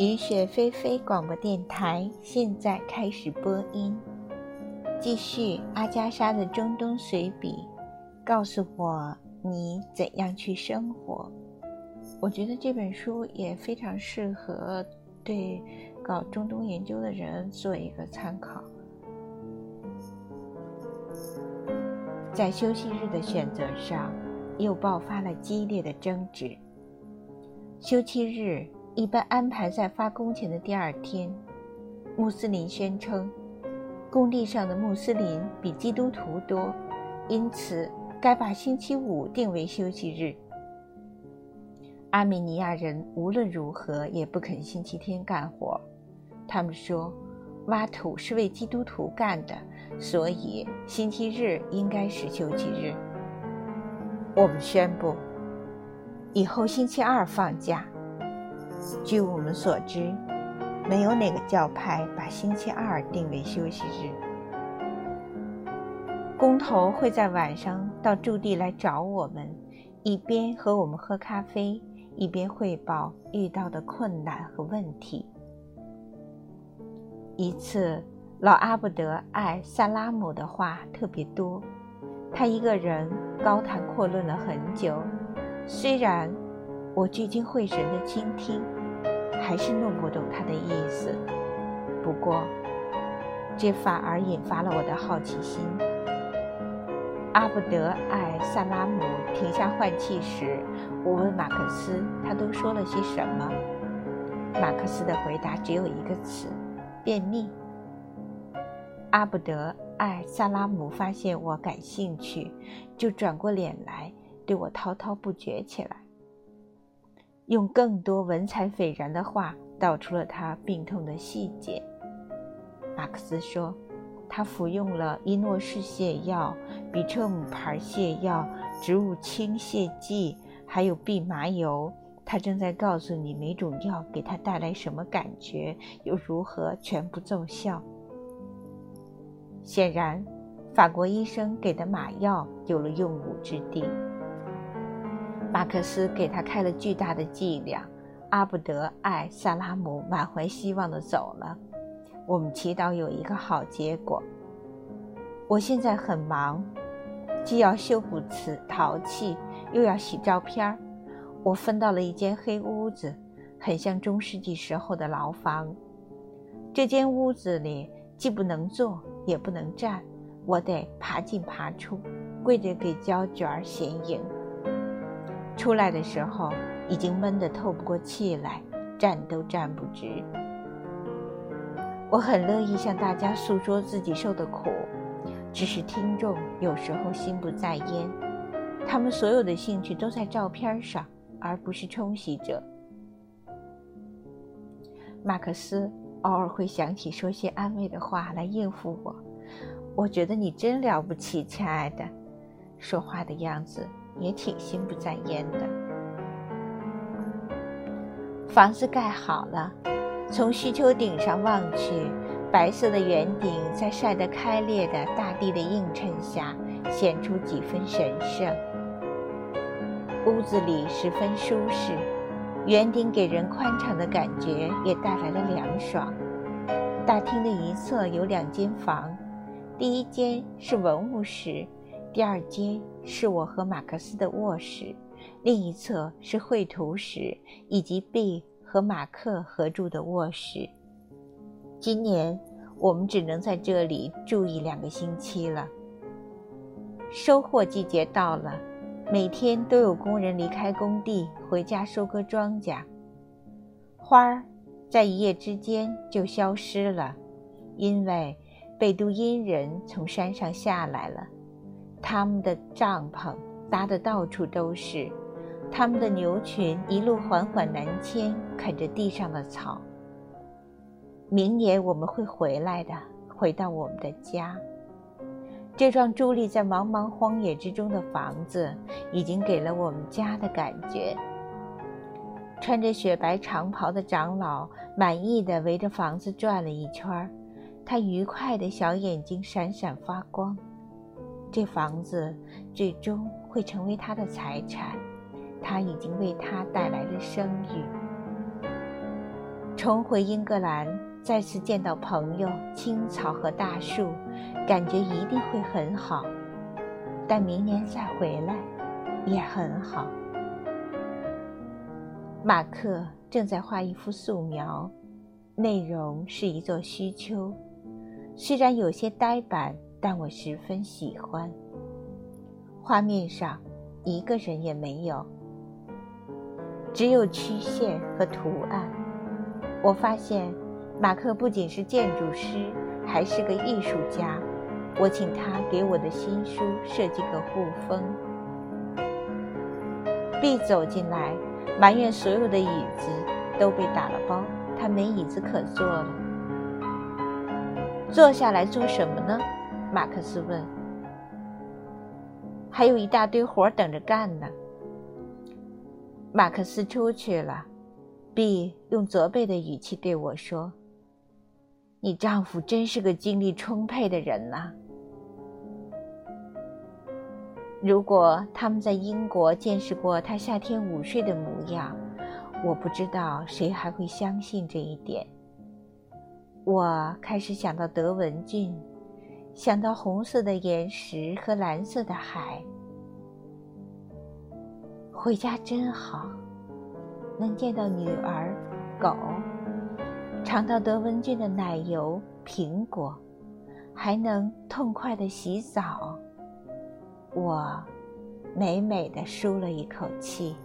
雨雪霏霏广播电台现在开始播音，继续阿加莎的中东随笔。告诉我你怎样去生活。我觉得这本书也非常适合对搞中东研究的人做一个参考。在休息日的选择上，又爆发了激烈的争执。休息日一般安排在发工钱的第二天。穆斯林宣称，工地上的穆斯林比基督徒多，因此该把星期五定为休息日。阿米尼亚人无论如何也不肯星期天干活，他们说，挖土是为基督徒干的，所以星期日应该是休息日。我们宣布，以后星期二放假。据我们所知，没有哪个教派把星期二定为休息日。工头会在晚上到驻地来找我们，一边和我们喝咖啡。一边汇报遇到的困难和问题。一次，老阿布德·艾萨拉姆的话特别多，他一个人高谈阔论了很久。虽然我聚精会神地倾听，还是弄不懂他的意思。不过，这反而引发了我的好奇心。阿布德·艾萨拉姆停下换气时，我问马克思：“他都说了些什么？”马克思的回答只有一个词：“便秘。”阿布德·艾萨拉姆发现我感兴趣，就转过脸来对我滔滔不绝起来，用更多文采斐然的话道出了他病痛的细节。马克思说。他服用了伊诺氏泻药、比彻姆牌泻药、植物清泻剂，还有蓖麻油。他正在告诉你每种药给他带来什么感觉，又如何全部奏效。显然，法国医生给的马药有了用武之地。马克思给他开了巨大的剂量。阿布德·艾萨拉姆满怀希望地走了。我们祈祷有一个好结果。我现在很忙，既要修补瓷陶器，又要洗照片儿。我分到了一间黑屋子，很像中世纪时候的牢房。这间屋子里既不能坐，也不能站，我得爬进爬出，跪着给胶卷显影。出来的时候已经闷得透不过气来，站都站不直。我很乐意向大家诉说自己受的苦，只是听众有时候心不在焉，他们所有的兴趣都在照片上，而不是冲洗者。马克思偶尔会想起说些安慰的话来应付我。我觉得你真了不起，亲爱的，说话的样子也挺心不在焉的。房子盖好了。从需求顶上望去，白色的圆顶在晒得开裂的大地的映衬下，显出几分神圣。屋子里十分舒适，圆顶给人宽敞的感觉，也带来了凉爽。大厅的一侧有两间房，第一间是文物室，第二间是我和马克思的卧室，另一侧是绘图室以及 B。和马克合住的卧室。今年我们只能在这里住一两个星期了。收获季节到了，每天都有工人离开工地回家收割庄稼。花儿在一夜之间就消失了，因为贝都因人从山上下来了，他们的帐篷搭得到处都是。他们的牛群一路缓缓南迁，啃着地上的草。明年我们会回来的，回到我们的家。这幢伫立在茫茫荒野之中的房子，已经给了我们家的感觉。穿着雪白长袍的长老满意的围着房子转了一圈，他愉快的小眼睛闪闪发光。这房子最终会成为他的财产。他已经为他带来了声誉。重回英格兰，再次见到朋友、青草和大树，感觉一定会很好。但明年再回来，也很好。马克正在画一幅素描，内容是一座虚丘，虽然有些呆板，但我十分喜欢。画面上一个人也没有，只有曲线和图案。我发现，马克不仅是建筑师，还是个艺术家。我请他给我的新书设计个护封。B 走进来，埋怨所有的椅子都被打了包，他没椅子可坐了。坐下来做什么呢？马克思问。还有一大堆活等着干呢。马克思出去了。B 用责备的语气对我说：“你丈夫真是个精力充沛的人呐。如果他们在英国见识过他夏天午睡的模样，我不知道谁还会相信这一点。”我开始想到德文郡，想到红色的岩石和蓝色的海。回家真好。能见到女儿、狗，尝到德文郡的奶油、苹果，还能痛快的洗澡，我美美的舒了一口气。